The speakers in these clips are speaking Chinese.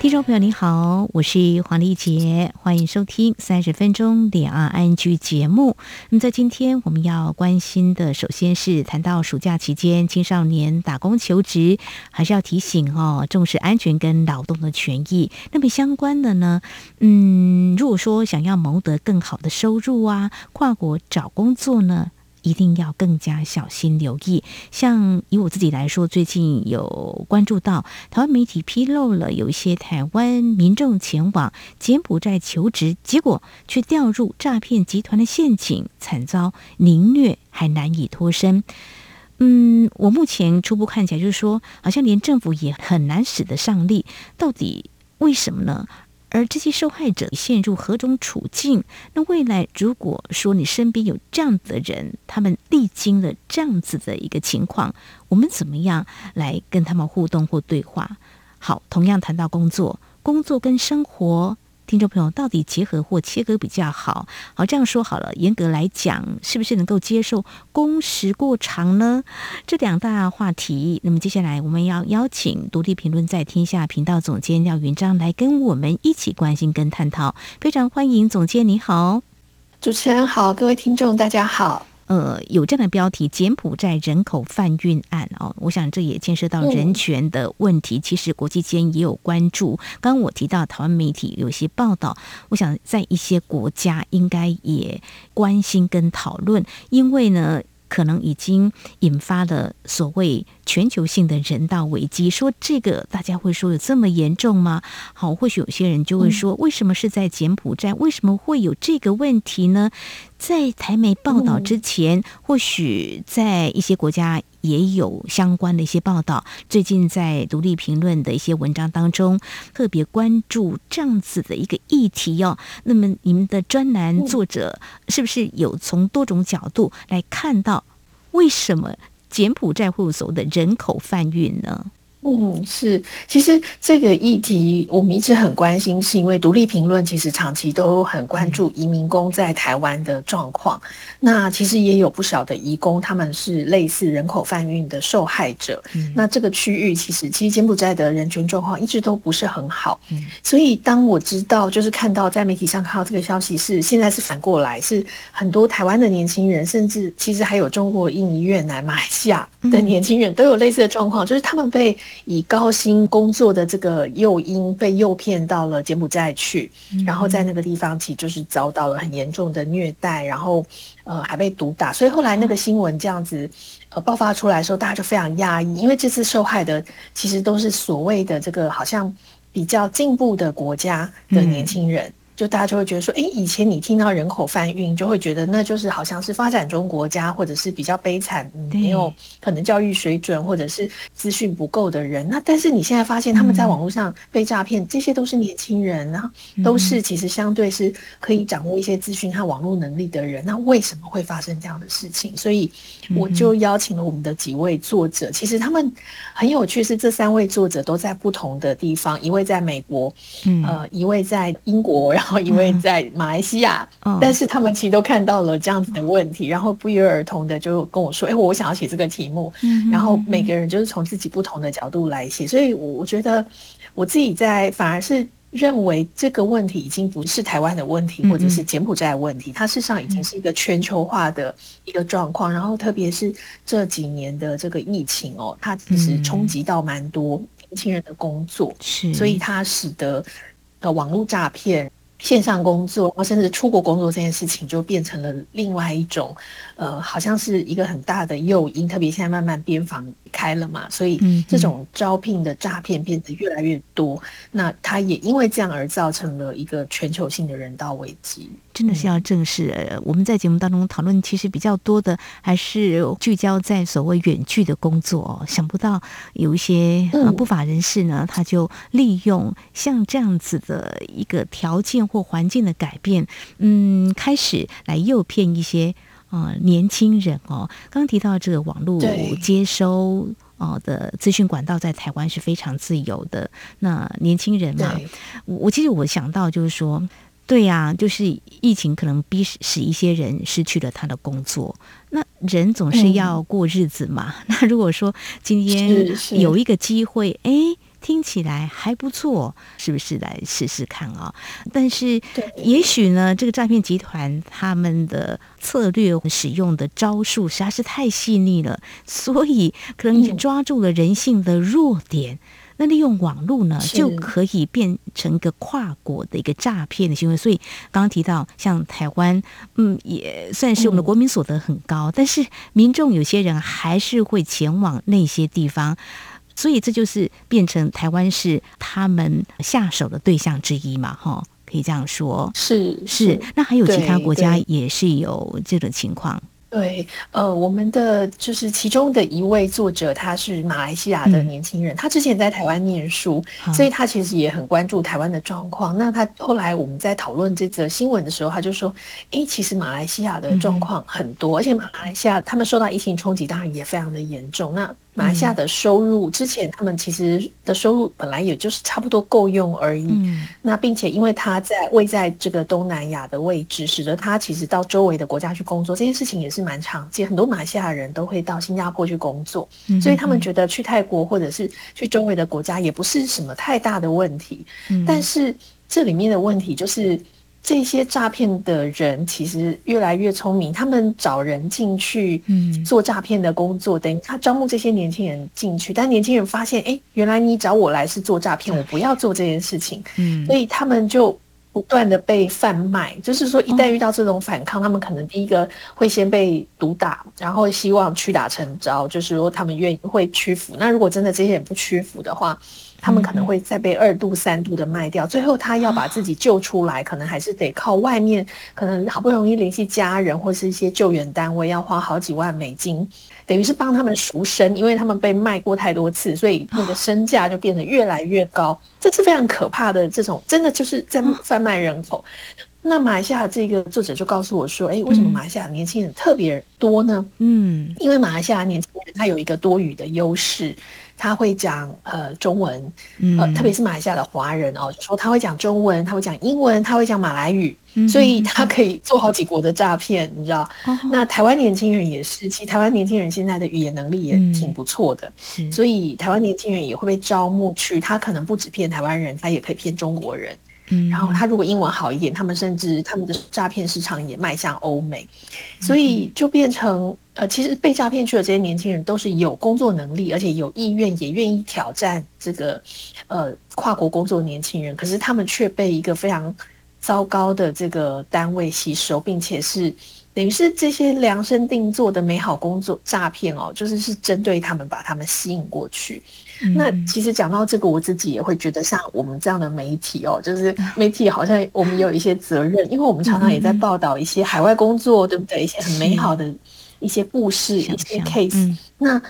听众朋友你好，我是黄丽杰，欢迎收听三十分钟两岸安居节目。那么在今天我们要关心的，首先是谈到暑假期间青少年打工求职，还是要提醒哦，重视安全跟劳动的权益。那么相关的呢，嗯，如果说想要谋得更好的收入啊，跨国找工作呢？一定要更加小心留意。像以我自己来说，最近有关注到台湾媒体披露了有一些台湾民众前往柬埔寨求职，结果却掉入诈骗集团的陷阱，惨遭凌虐，还难以脱身。嗯，我目前初步看起来就是说，好像连政府也很难使得上力。到底为什么呢？而这些受害者陷入何种处境？那未来如果说你身边有这样的人，他们历经了这样子的一个情况，我们怎么样来跟他们互动或对话？好，同样谈到工作，工作跟生活。听众朋友，到底结合或切割比较好？好，这样说好了。严格来讲，是不是能够接受工时过长呢？这两大话题。那么接下来我们要邀请独立评论在天下频道总监廖云章来跟我们一起关心跟探讨。非常欢迎总监，你好，主持人好，各位听众大家好。呃，有这样的标题“柬埔寨人口贩运案”哦，我想这也牵涉到人权的问题。其实国际间也有关注。刚刚我提到台湾媒体有些报道，我想在一些国家应该也关心跟讨论，因为呢。可能已经引发了所谓全球性的人道危机。说这个，大家会说有这么严重吗？好，或许有些人就会说，为什么是在柬埔寨？为什么会有这个问题呢？在台媒报道之前，或许在一些国家也有相关的一些报道。最近在独立评论的一些文章当中，特别关注这样子的一个议题哦。那么，你们的专栏作者是不是有从多种角度来看到？为什么柬埔寨会有所谓的人口贩运呢？嗯，是，其实这个议题我们一直很关心，是因为独立评论其实长期都很关注移民工在台湾的状况。那其实也有不少的移工，他们是类似人口贩运的受害者。那这个区域其实，其实柬埔寨的人权状况一直都不是很好。所以当我知道，就是看到在媒体上看到这个消息，是现在是反过来，是很多台湾的年轻人，甚至其实还有中国、印尼、越南、马来西亚的年轻人都有类似的状况，就是他们被。以高薪工作的这个诱因被诱骗到了柬埔寨去，然后在那个地方其实就是遭到了很严重的虐待，然后呃还被毒打，所以后来那个新闻这样子呃爆发出来的时候，大家就非常压抑，因为这次受害的其实都是所谓的这个好像比较进步的国家的年轻人。就大家就会觉得说，哎，以前你听到人口贩运，就会觉得那就是好像是发展中国家，或者是比较悲惨，没有可能教育水准或者是资讯不够的人。那但是你现在发现他们在网络上被诈骗，这些都是年轻人，啊都是其实相对是可以掌握一些资讯和网络能力的人。那为什么会发生这样的事情？所以我就邀请了我们的几位作者，其实他们很有趣，是这三位作者都在不同的地方，一位在美国，呃，一位在英国，然后。然后因为在马来西亚，但是他们其实都看到了这样子的问题，然后不约而同的就跟我说：“哎，我想要写这个题目。”然后每个人就是从自己不同的角度来写，所以，我我觉得我自己在反而是认为这个问题已经不是台湾的问题，或者是柬埔寨的问题，它事实上已经是一个全球化的一个状况。然后，特别是这几年的这个疫情哦，它其实冲击到蛮多年轻人的工作，是，所以它使得呃网络诈骗。线上工作，然后甚至出国工作这件事情，就变成了另外一种，呃，好像是一个很大的诱因。特别现在慢慢边防开了嘛，所以这种招聘的诈骗变得越来越多。那它也因为这样而造成了一个全球性的人道危机。真的是要正视。我们在节目当中讨论，其实比较多的还是聚焦在所谓远距的工作。想不到有一些不法人士呢，他就利用像这样子的一个条件或环境的改变，嗯，开始来诱骗一些啊年轻人哦。刚刚提到这个网络接收。哦的资讯管道在台湾是非常自由的。那年轻人嘛，我我其实我想到就是说。对呀，就是疫情可能逼使一些人失去了他的工作。那人总是要过日子嘛。那如果说今天有一个机会，哎，听起来还不错，是不是来试试看啊？但是，也许呢，这个诈骗集团他们的策略使用的招数实在是太细腻了，所以可能抓住了人性的弱点。那利用网络呢，就可以变成一个跨国的一个诈骗的行为。所以刚刚提到，像台湾，嗯，也算是我们的国民所得很高，但是民众有些人还是会前往那些地方，所以这就是变成台湾是他们下手的对象之一嘛，哈，可以这样说。是是，那还有其他国家也是有这种情况。对，呃，我们的就是其中的一位作者，他是马来西亚的年轻人，他之前在台湾念书，所以他其实也很关注台湾的状况。那他后来我们在讨论这则新闻的时候，他就说：“诶，其实马来西亚的状况很多，而且马来西亚他们受到疫情冲击，当然也非常的严重。”那马来西亚的收入，之前他们其实的收入本来也就是差不多够用而已。那并且因为他在位在这个东南亚的位置，使得他其实到周围的国家去工作，这件事情也是蛮常见。很多马来西亚人都会到新加坡去工作，所以他们觉得去泰国或者是去周围的国家也不是什么太大的问题。但是这里面的问题就是。这些诈骗的人其实越来越聪明，他们找人进去做诈骗的工作，等于他招募这些年轻人进去，但年轻人发现，哎，原来你找我来是做诈骗，我不要做这件事情，嗯所以他们就不断的被贩卖。就是说，一旦遇到这种反抗，他们可能第一个会先被毒打，然后希望屈打成招，就是说他们愿意会屈服。那如果真的这些人不屈服的话，他们可能会再被二度、三度的卖掉，最后他要把自己救出来，可能还是得靠外面，可能好不容易联系家人或是一些救援单位，要花好几万美金，等于是帮他们赎身，因为他们被卖过太多次，所以那个身价就变得越来越高。这是非常可怕的，这种真的就是在贩卖人口。那马来西亚这个作者就告诉我说：“哎，为什么马来西亚年轻人特别多呢？嗯，因为马来西亚年轻人他有一个多语的优势。”他会讲呃中文，呃，特别是马来西亚的华人哦，说他会讲中文，他会讲英文，他会讲马来语，所以他可以做好几国的诈骗，你知道？那台湾年轻人也是，其实台湾年轻人现在的语言能力也挺不错的，所以台湾年轻人也会被招募去，他可能不止骗台湾人，他也可以骗中国人。然后他如果英文好一点，他们甚至他们的诈骗市场也迈向欧美，所以就变成呃，其实被诈骗去的这些年轻人都是有工作能力，而且有意愿，也愿意挑战这个呃跨国工作的年轻人，可是他们却被一个非常糟糕的这个单位吸收，并且是等于是这些量身定做的美好工作诈骗哦，就是是针对他们把他们吸引过去。那其实讲到这个，我自己也会觉得，像我们这样的媒体哦，就是媒体好像我们有一些责任，因为我们常常也在报道一些海外工作，对不对？一些很美好的一些故事，一些 case。那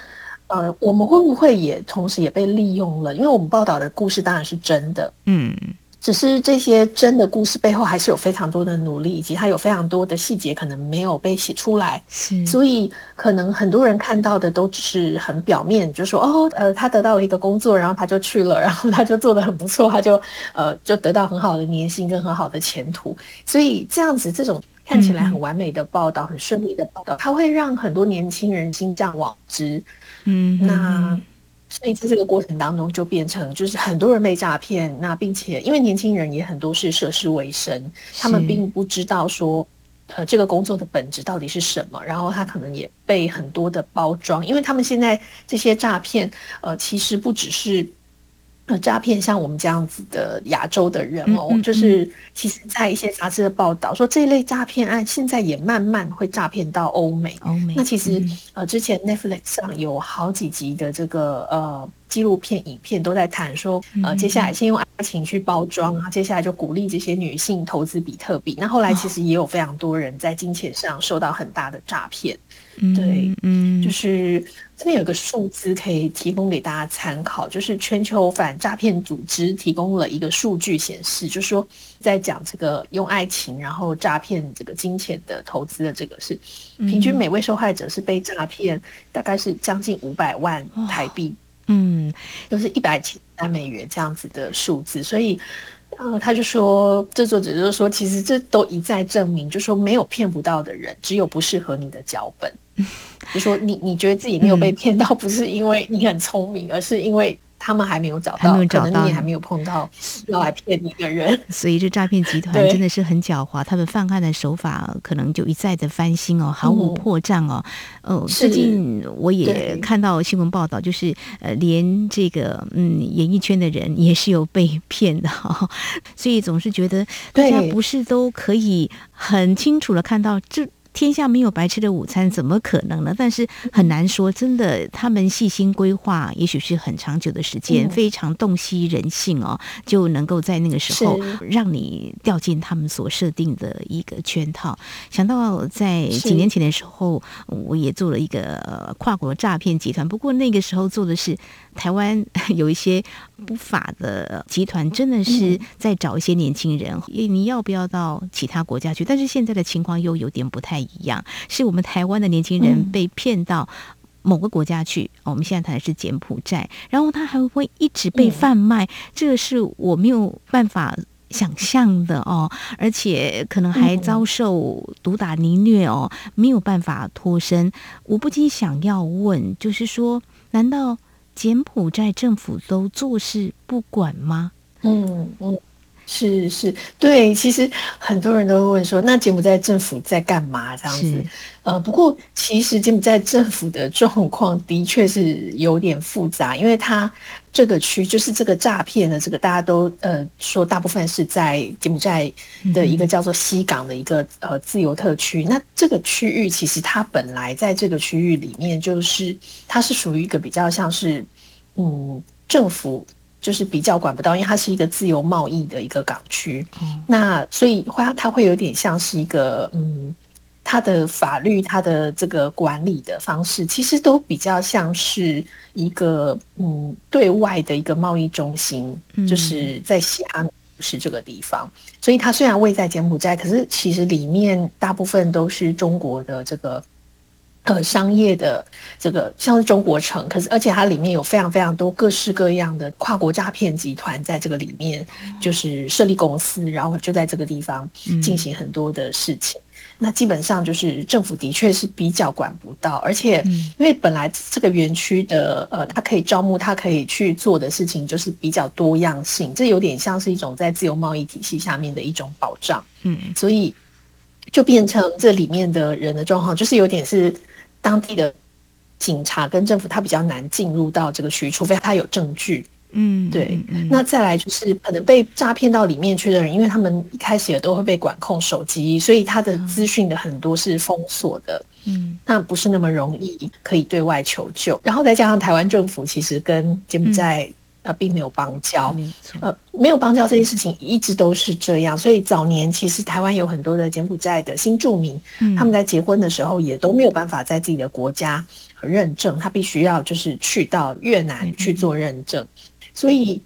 呃，我们会不会也同时也被利用了？因为我们报道的故事当然是真的，嗯。只是这些真的故事背后还是有非常多的努力，以及它有非常多的细节可能没有被写出来，所以可能很多人看到的都只是很表面，就说哦，呃，他得到了一个工作，然后他就去了，然后他就做的很不错，他就呃就得到很好的年薪跟很好的前途，所以这样子这种看起来很完美的报道，很顺利的报道，它会让很多年轻人心向往之，嗯，那。所以在这个过程当中，就变成就是很多人被诈骗，那并且因为年轻人也很多是涉世未深，他们并不知道说，呃，这个工作的本质到底是什么，然后他可能也被很多的包装，因为他们现在这些诈骗，呃，其实不只是。诈骗像我们这样子的亚洲的人哦，就是其实，在一些杂志的报道说，这一类诈骗案现在也慢慢会诈骗到欧美。欧美那其实呃，之前 Netflix 上有好几集的这个呃纪录片、影片都在谈说，呃，接下来先用爱情去包装啊，接下来就鼓励这些女性投资比特币。那后来其实也有非常多人在金钱上受到很大的诈骗。对，嗯，就是这边有个数字可以提供给大家参考，就是全球反诈骗组织提供了一个数据显示，就是说在讲这个用爱情然后诈骗这个金钱的投资的这个是，平均每位受害者是被诈骗大概是将近五百万台币，嗯，就是一百七三美元这样子的数字，所以。呃，他就说，这作者就是说，其实这都一再证明，就说没有骗不到的人，只有不适合你的脚本。就说你你觉得自己没有被骗到，不是因为你很聪明，而是因为。他们还没有找到，可能你也还没有碰到要来骗你的人。所以这诈骗集团真的是很狡猾，他们犯案的手法可能就一再的翻新哦，毫无破绽哦。呃，最近我也看到新闻报道，就是呃，连这个嗯，演艺圈的人也是有被骗的哈。所以总是觉得大家不是都可以很清楚的看到这。天下没有白吃的午餐，怎么可能呢？但是很难说，真的，他们细心规划，也许是很长久的时间，非常洞悉人性哦，就能够在那个时候让你掉进他们所设定的一个圈套。想到在几年前的时候，我也做了一个跨国诈骗集团，不过那个时候做的是。台湾有一些不法的集团，真的是在找一些年轻人，你要不要到其他国家去？但是现在的情况又有点不太一样，是我们台湾的年轻人被骗到某个国家去。我们现在谈的是柬埔寨，然后他还会一直被贩卖，这个是我没有办法想象的哦，而且可能还遭受毒打凌虐哦，没有办法脱身。我不禁想要问，就是说，难道？柬埔寨政府都坐视不管吗？嗯嗯，是是，对，其实很多人都会问说，那柬埔寨政府在干嘛？这样子，呃，不过其实柬埔寨政府的状况的确是有点复杂，因为它。这个区就是这个诈骗的这个，大家都呃说，大部分是在柬埔寨的一个叫做西港的一个呃自由特区。那这个区域其实它本来在这个区域里面，就是它是属于一个比较像是嗯政府就是比较管不到，因为它是一个自由贸易的一个港区。那所以它它会有点像是一个嗯。它的法律，它的这个管理的方式，其实都比较像是一个嗯对外的一个贸易中心，就是在西安是这个地方。所以它虽然位在柬埔寨，可是其实里面大部分都是中国的这个呃商业的这个像是中国城，可是而且它里面有非常非常多各式各样的跨国诈骗集团在这个里面就是设立公司，然后就在这个地方进行很多的事情。那基本上就是政府的确是比较管不到，而且因为本来这个园区的呃，它可以招募，它可以去做的事情就是比较多样性，这有点像是一种在自由贸易体系下面的一种保障。嗯，所以就变成这里面的人的状况，就是有点是当地的警察跟政府，他比较难进入到这个区，除非他有证据。嗯，对。那再来就是可能被诈骗到里面去的人，因为他们一开始也都会被管控手机，所以他的资讯的很多是封锁的。嗯，那不是那么容易可以对外求救。然后再加上台湾政府其实跟柬埔寨呃并没有邦交，呃没有邦交这件事情一直都是这样。所以早年其实台湾有很多的柬埔寨的新住民，他们在结婚的时候也都没有办法在自己的国家认证，他必须要就是去到越南去做认证。所以，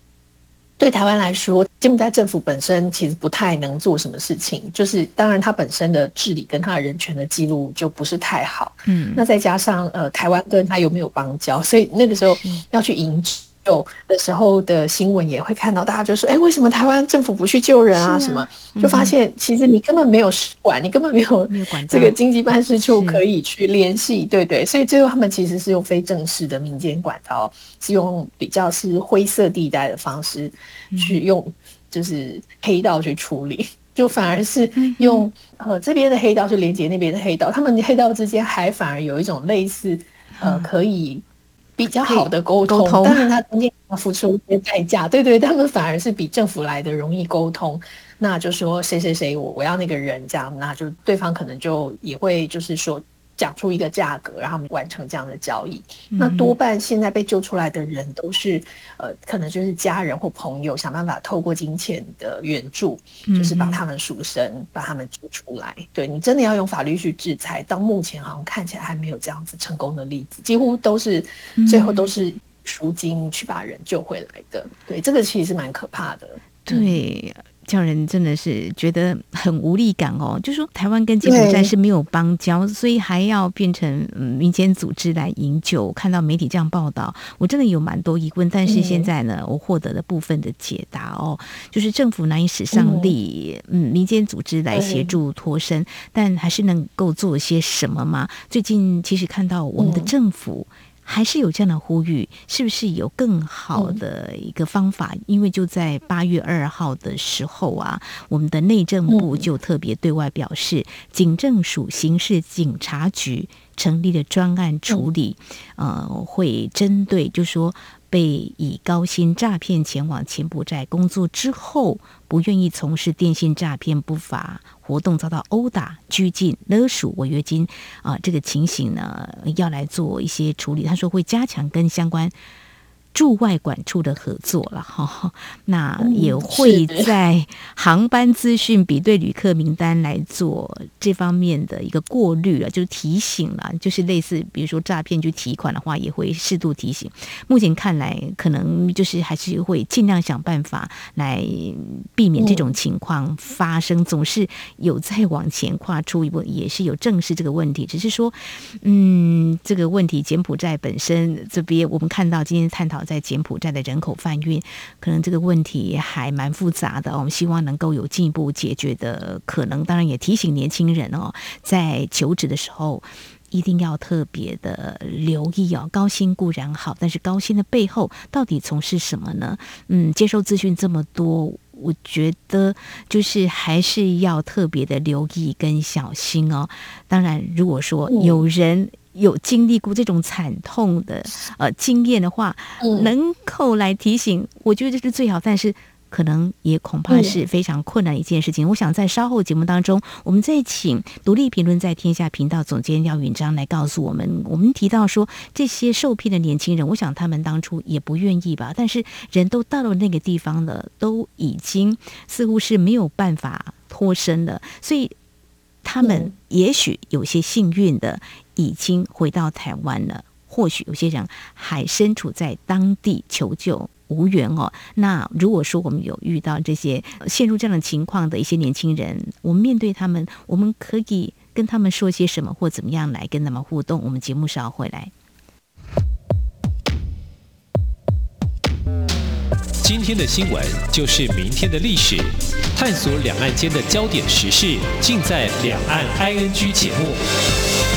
对台湾来说，柬埔寨政府本身其实不太能做什么事情。就是当然，他本身的治理跟他的人权的记录就不是太好。嗯，那再加上呃，台湾跟他有没有邦交，所以那个时候要去迎救的时候的新闻也会看到，大家就说：“哎，为什么台湾政府不去救人啊？什么？”就发现其实你根本没有使馆，你根本没有这个经济办事处可以去联系，对对。所以最后他们其实是用非正式的民间管道，是用比较是灰色地带的方式去用，就是黑道去处理，就反而是用呃这边的黑道去连接那边的黑道，他们黑道之间还反而有一种类似呃可以。比较好的沟通，当然他中间要付出一些代价。对对，他们反而是比政府来的容易沟通。那就说谁谁谁，我我要那个人这样，那就对方可能就也会就是说讲出一个价格，然后完成这样的交易。那多半现在被救出来的人都是，呃，可能就是家人或朋友想办法透过金钱的援助，就是帮他们赎身，把他们救出来。对你真的要用法律去制裁，到目前好像看起来还没有这样子成功的例子，几乎都是最后都是赎金去把人救回来的。对，这个其实是蛮可怕的。对。叫人真的是觉得很无力感哦，就说台湾跟柬埔寨是没有邦交，所以还要变成嗯民间组织来营救。看到媒体这样报道，我真的有蛮多疑问。但是现在呢，我获得了部分的解答哦，就是政府难以使上力，嗯，民间组织来协助脱身，但还是能够做些什么吗？最近其实看到我们的政府。还是有这样的呼吁，是不是有更好的一个方法？因为就在八月二号的时候啊，我们的内政部就特别对外表示，警政署刑事警察局成立了专案处理，呃，会针对就说。被以高薪诈骗前往柬埔寨工作之后，不愿意从事电信诈骗不法活动，遭到殴打、拘禁、勒索违约金啊，这个情形呢，要来做一些处理。他说会加强跟相关。驻外管处的合作了哈，那也会在航班资讯比对旅客名单来做这方面的一个过滤了，就是提醒了，就是类似比如说诈骗去提款的话，也会适度提醒。目前看来，可能就是还是会尽量想办法来避免这种情况发生。总是有在往前跨出一步，也是有正视这个问题。只是说，嗯，这个问题柬埔寨本身这边，我们看到今天探讨。在柬埔寨的人口贩运，可能这个问题还蛮复杂的。我们希望能够有进一步解决的可能。当然，也提醒年轻人哦，在求职的时候一定要特别的留意哦。高薪固然好，但是高薪的背后到底从事什么呢？嗯，接受资讯这么多，我觉得就是还是要特别的留意跟小心哦。当然，如果说有人。有经历过这种惨痛的呃经验的话，能够来提醒，我觉得这是最好。但是可能也恐怕是非常困难一件事情。我想在稍后节目当中，我们再请独立评论在天下频道总监廖允章来告诉我们。我们提到说这些受骗的年轻人，我想他们当初也不愿意吧。但是人都到了那个地方了，都已经似乎是没有办法脱身了，所以他们也许有些幸运的。已经回到台湾了，或许有些人还身处在当地求救无援哦。那如果说我们有遇到这些陷入这样的情况的一些年轻人，我们面对他们，我们可以跟他们说些什么，或怎么样来跟他们互动？我们节目稍后回来。今天的新闻就是明天的历史，探索两岸间的焦点时事，尽在《两岸 ING》节目。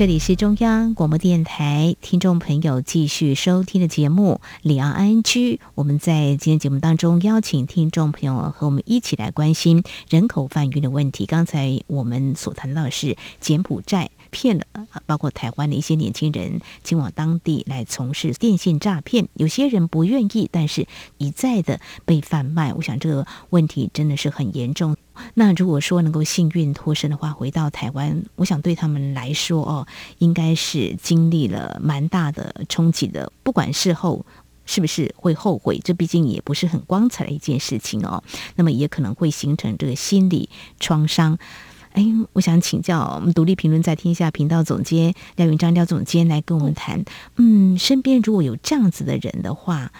这里是中央广播电台听众朋友继续收听的节目《里昂安居》。我们在今天节目当中邀请听众朋友和我们一起来关心人口贩运的问题。刚才我们所谈到的是柬埔寨。骗了，包括台湾的一些年轻人前往当地来从事电信诈骗，有些人不愿意，但是一再的被贩卖。我想这个问题真的是很严重。那如果说能够幸运脱身的话，回到台湾，我想对他们来说哦，应该是经历了蛮大的冲击的。不管事后是不是会后悔，这毕竟也不是很光彩的一件事情哦。那么也可能会形成这个心理创伤。哎，我想请教我们独立评论在天下频道总监廖云章廖总监来跟我们谈。嗯，身边如果有这样子的人的话，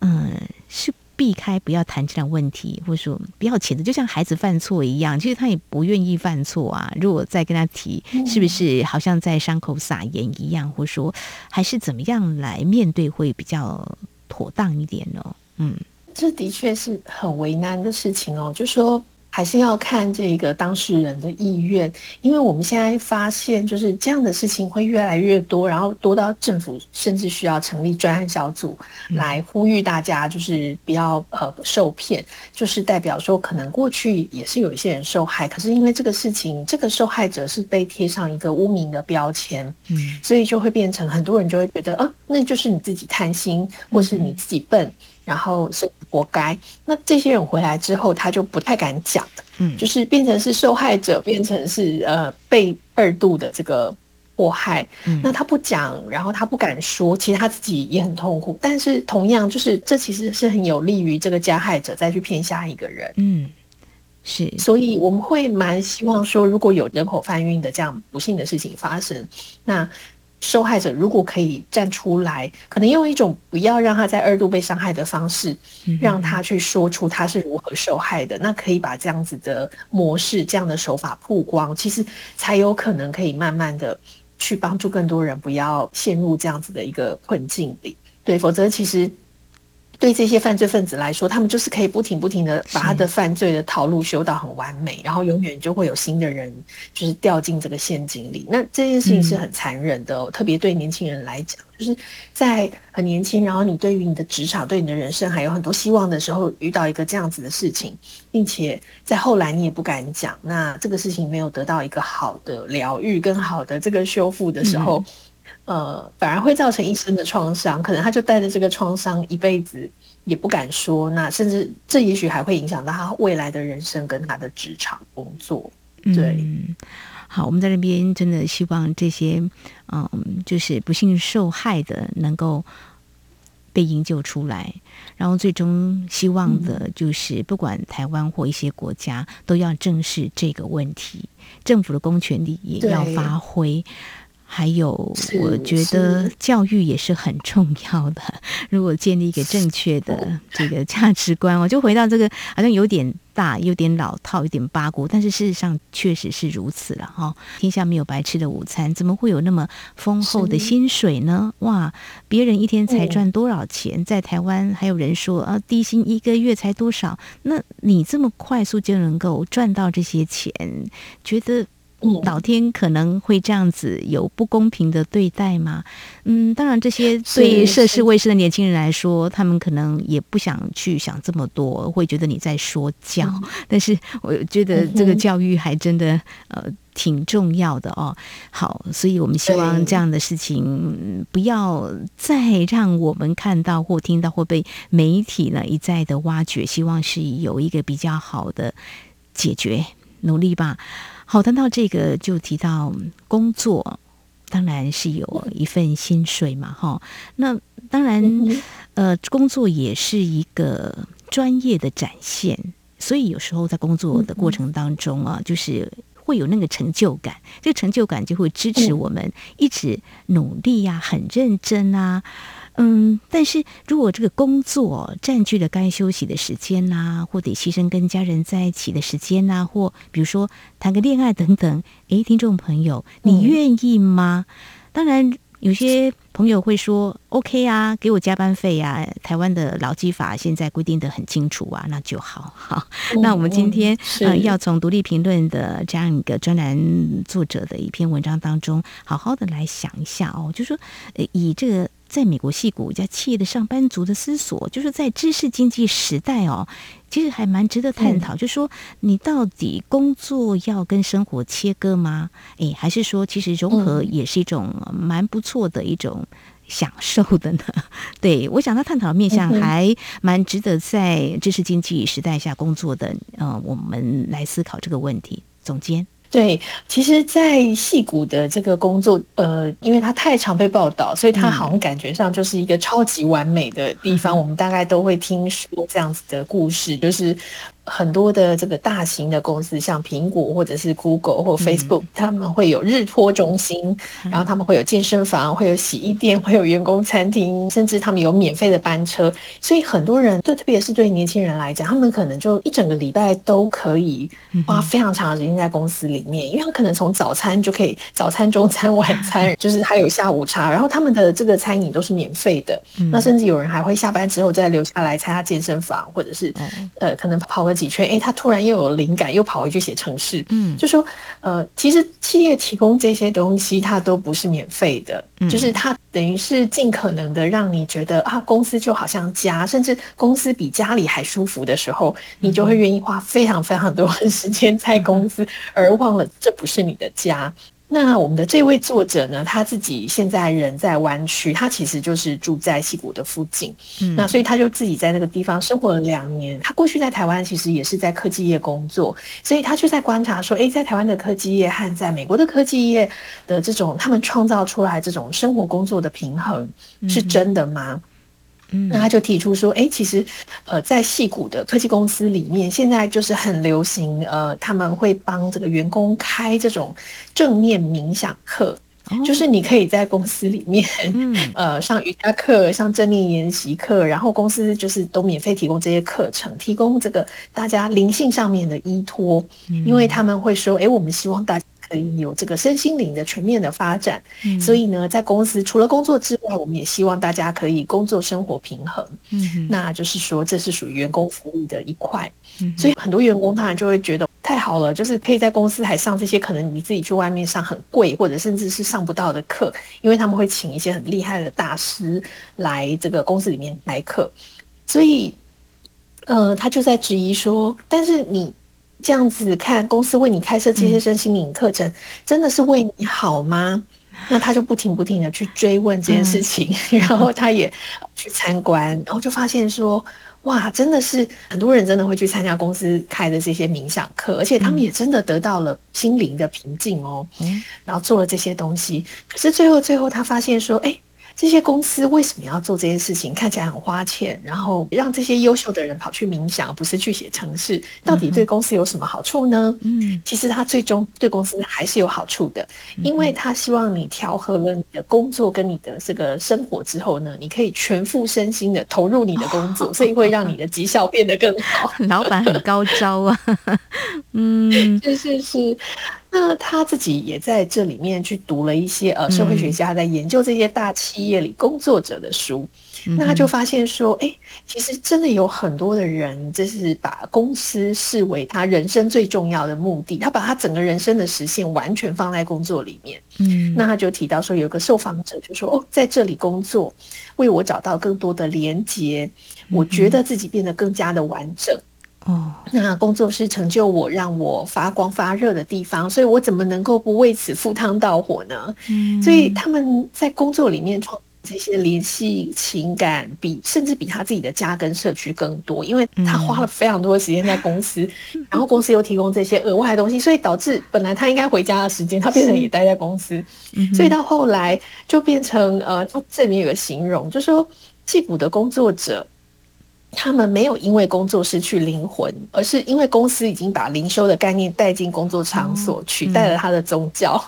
嗯，是避开不要谈这样问题，或者说不要谴责，就像孩子犯错一样，其实他也不愿意犯错啊。如果再跟他提，是不是好像在伤口撒盐一样，或者说还是怎么样来面对会比较妥当一点呢？嗯，这的确是很为难的事情哦，就说。还是要看这个当事人的意愿，因为我们现在发现，就是这样的事情会越来越多，然后多到政府甚至需要成立专案小组来呼吁大家，就是不要呃受骗，就是代表说可能过去也是有一些人受害，可是因为这个事情，这个受害者是被贴上一个污名的标签，嗯，所以就会变成很多人就会觉得，啊，那就是你自己贪心，或是你自己笨。然后是活该。那这些人回来之后，他就不太敢讲，嗯，就是变成是受害者，变成是呃被二度的这个迫害。那他不讲，然后他不敢说，其实他自己也很痛苦。但是同样，就是这其实是很有利于这个加害者再去骗下一个人。嗯，是，所以我们会蛮希望说，如果有人口贩运的这样不幸的事情发生，那。受害者如果可以站出来，可能用一种不要让他在二度被伤害的方式，让他去说出他是如何受害的，那可以把这样子的模式、这样的手法曝光，其实才有可能可以慢慢的去帮助更多人不要陷入这样子的一个困境里。对，否则其实。对这些犯罪分子来说，他们就是可以不停不停的把他的犯罪的套路修到很完美，然后永远就会有新的人就是掉进这个陷阱里。那这件事情是很残忍的，特别对年轻人来讲，就是在很年轻，然后你对于你的职场、对你的人生还有很多希望的时候，遇到一个这样子的事情，并且在后来你也不敢讲，那这个事情没有得到一个好的疗愈跟好的这个修复的时候。呃，反而会造成一生的创伤，可能他就带着这个创伤一辈子也不敢说，那甚至这也许还会影响到他未来的人生跟他的职场工作。对，好，我们在那边真的希望这些，嗯，就是不幸受害的能够被营救出来，然后最终希望的就是不管台湾或一些国家都要正视这个问题，政府的公权力也要发挥。还有，我觉得教育也是很重要的。如果建立一个正确的这个价值观，我就回到这个，好像有点大，有点老套，有点八股，但是事实上确实是如此了哈。天下没有白吃的午餐，怎么会有那么丰厚的薪水呢？哇，别人一天才赚多少钱？在台湾还有人说啊，低薪一个月才多少？那你这么快速就能够赚到这些钱，觉得？老天可能会这样子有不公平的对待吗？嗯，当然，这些对涉世未深的年轻人来说，他们可能也不想去想这么多，会觉得你在说教。但是，我觉得这个教育还真的呃挺重要的哦。好，所以我们希望这样的事情不要再让我们看到或听到，或被媒体呢一再的挖掘。希望是有一个比较好的解决，努力吧。好，谈到这个就提到工作，当然是有一份薪水嘛，哈。那当然，呃，工作也是一个专业的展现，所以有时候在工作的过程当中啊，就是会有那个成就感，这个成就感就会支持我们一直努力呀，很认真啊。嗯，但是如果这个工作占据了该休息的时间呐，或得牺牲跟家人在一起的时间呐，或比如说谈个恋爱等等，诶，听众朋友，你愿意吗？当然，有些朋友会说，OK 啊，给我加班费啊，台湾的劳基法现在规定的很清楚啊，那就好。好，那我们今天呃，要从独立评论的这样一个专栏作者的一篇文章当中，好好的来想一下哦，就说呃，以这个。在美国戏骨一家企业的上班族的思索，就是在知识经济时代哦，其实还蛮值得探讨。就说你到底工作要跟生活切割吗？诶，还是说其实融合也是一种蛮不错的一种享受的呢？对我想他探讨面向还蛮值得在知识经济时代下工作的呃，我们来思考这个问题。总监。对，其实，在戏骨的这个工作，呃，因为他太常被报道，所以他好像感觉上就是一个超级完美的地方。我们大概都会听说这样子的故事，就是。很多的这个大型的公司，像苹果或者是 Google 或 Facebook，他们会有日托中心，然后他们会有健身房，会有洗衣店，会有员工餐厅，甚至他们有免费的班车。所以很多人，就特别是对年轻人来讲，他们可能就一整个礼拜都可以花非常长的时间在公司里面，因为他可能从早餐就可以，早餐、中餐、晚餐，就是还有下午茶，然后他们的这个餐饮都是免费的。那甚至有人还会下班之后再留下来参加健身房，或者是呃，可能跑个。几圈，哎，他突然又有灵感，又跑回去写程式。嗯，就说，呃，其实企业提供这些东西，它都不是免费的，就是它等于是尽可能的让你觉得啊，公司就好像家，甚至公司比家里还舒服的时候，你就会愿意花非常非常多的时间在公司，而忘了这不是你的家。那我们的这位作者呢，他自己现在人在湾区，他其实就是住在溪谷的附近。嗯，那所以他就自己在那个地方生活了两年。他过去在台湾其实也是在科技业工作，所以他就在观察说，诶，在台湾的科技业和在美国的科技业的这种他们创造出来这种生活工作的平衡是真的吗？那他就提出说，哎，其实，呃，在戏谷的科技公司里面，现在就是很流行，呃，他们会帮这个员工开这种正念冥想课，就是你可以在公司里面，呃，上瑜伽课、上正念研习课，然后公司就是都免费提供这些课程，提供这个大家灵性上面的依托，因为他们会说，哎，我们希望大。可以有这个身心灵的全面的发展，所以呢，在公司除了工作之外，我们也希望大家可以工作生活平衡。嗯，那就是说，这是属于员工福利的一块。嗯，所以很多员工当然就会觉得太好了，就是可以在公司还上这些可能你自己去外面上很贵或者甚至是上不到的课，因为他们会请一些很厉害的大师来这个公司里面来课。所以，呃，他就在质疑说，但是你。这样子看，公司为你开设这些身心灵课程，真的是为你好吗？那他就不停不停的去追问这件事情，然后他也去参观，然后就发现说，哇，真的是很多人真的会去参加公司开的这些冥想课，而且他们也真的得到了心灵的平静哦。然后做了这些东西，可是最后最后他发现说，哎。这些公司为什么要做这件事情？看起来很花钱，然后让这些优秀的人跑去冥想，不是去写程式，到底对公司有什么好处呢？嗯，其实他最终对公司还是有好处的，因为他希望你调和了你的工作跟你的这个生活之后呢，你可以全副身心的投入你的工作，所以会让你的绩效变得更好。老板很高招啊，嗯，是 是是。那他自己也在这里面去读了一些呃社会学家在研究这些大企业里工作者的书，那他就发现说，哎，其实真的有很多的人，就是把公司视为他人生最重要的目的，他把他整个人生的实现完全放在工作里面。嗯，那他就提到说，有个受访者就说，哦，在这里工作为我找到更多的连接，我觉得自己变得更加的完整。哦，那工作是成就我、让我发光发热的地方，所以我怎么能够不为此赴汤蹈火呢？嗯，所以他们在工作里面创这些联系情感，比甚至比他自己的家跟社区更多，因为他花了非常多的时间在公司，然后公司又提供这些额外的东西，所以导致本来他应该回家的时间，他变成也待在公司，所以到后来就变成呃，这里面有个形容，就说戏骨的工作者。他们没有因为工作失去灵魂，而是因为公司已经把灵修的概念带进工作场所，取代了他的宗教，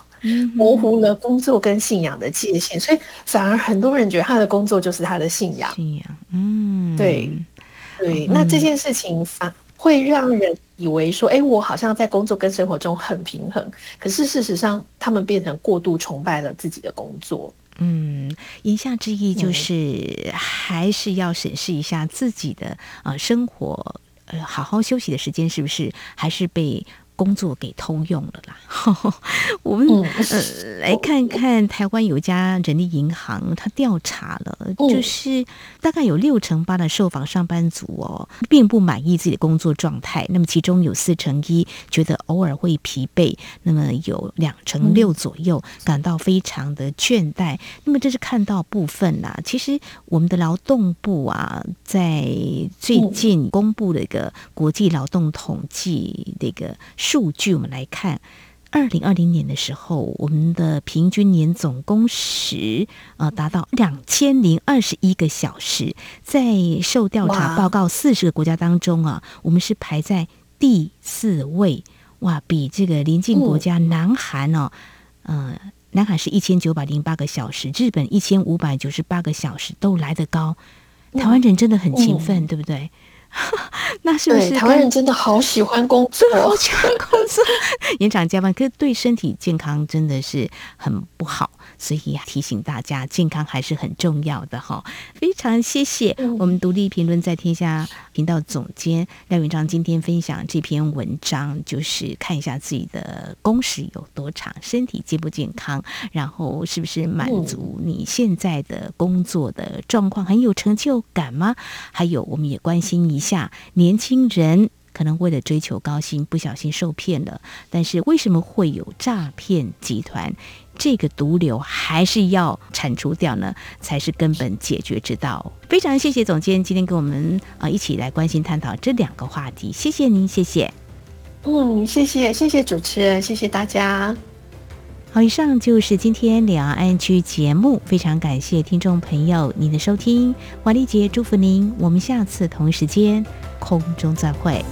模糊了工作跟信仰的界限，所以反而很多人觉得他的工作就是他的信仰。信仰，嗯，对，对。那这件事情反会让人以为说，哎，我好像在工作跟生活中很平衡，可是事实上，他们变成过度崇拜了自己的工作。嗯，言下之意就是还是要审视一下自己的呃生活，呃，好好休息的时间是不是还是被。工作给偷用了啦！我们呃来看看台湾有一家人力银行，他调查了，就是大概有六成八的受访上班族哦，并不满意自己的工作状态。那么其中有四成一觉得偶尔会疲惫，那么有两成六左右感到非常的倦怠。那么这是看到部分啦。其实我们的劳动部啊，在最近公布了一个国际劳动统计的一个。数据我们来看，二零二零年的时候，我们的平均年总工时呃达到两千零二十一个小时，在受调查报告四十个国家当中啊，我们是排在第四位，哇，比这个邻近国家南韩哦，呃，南韩是一千九百零八个小时，日本一千五百九十八个小时都来得高，台湾人真的很勤奋，对不对？那是不是台湾人真的好喜欢工作，好喜欢工作，延长加班，可是对身体健康真的是很不好。所以提醒大家，健康还是很重要的哈。非常谢谢我们独立评论在天下频道总监廖云章今天分享这篇文章，就是看一下自己的工时有多长，身体健不健康，然后是不是满足你现在的工作的状况，很有成就感吗？还有，我们也关心一下年轻人。可能为了追求高薪，不小心受骗了。但是为什么会有诈骗集团？这个毒瘤还是要铲除掉呢，才是根本解决之道。非常谢谢总监今天跟我们啊一起来关心探讨这两个话题，谢谢您，谢谢。嗯，谢谢谢谢主持人，谢谢大家。好，以上就是今天两岸安居节目，非常感谢听众朋友您的收听，王丽杰祝福您，我们下次同一时间空中再会。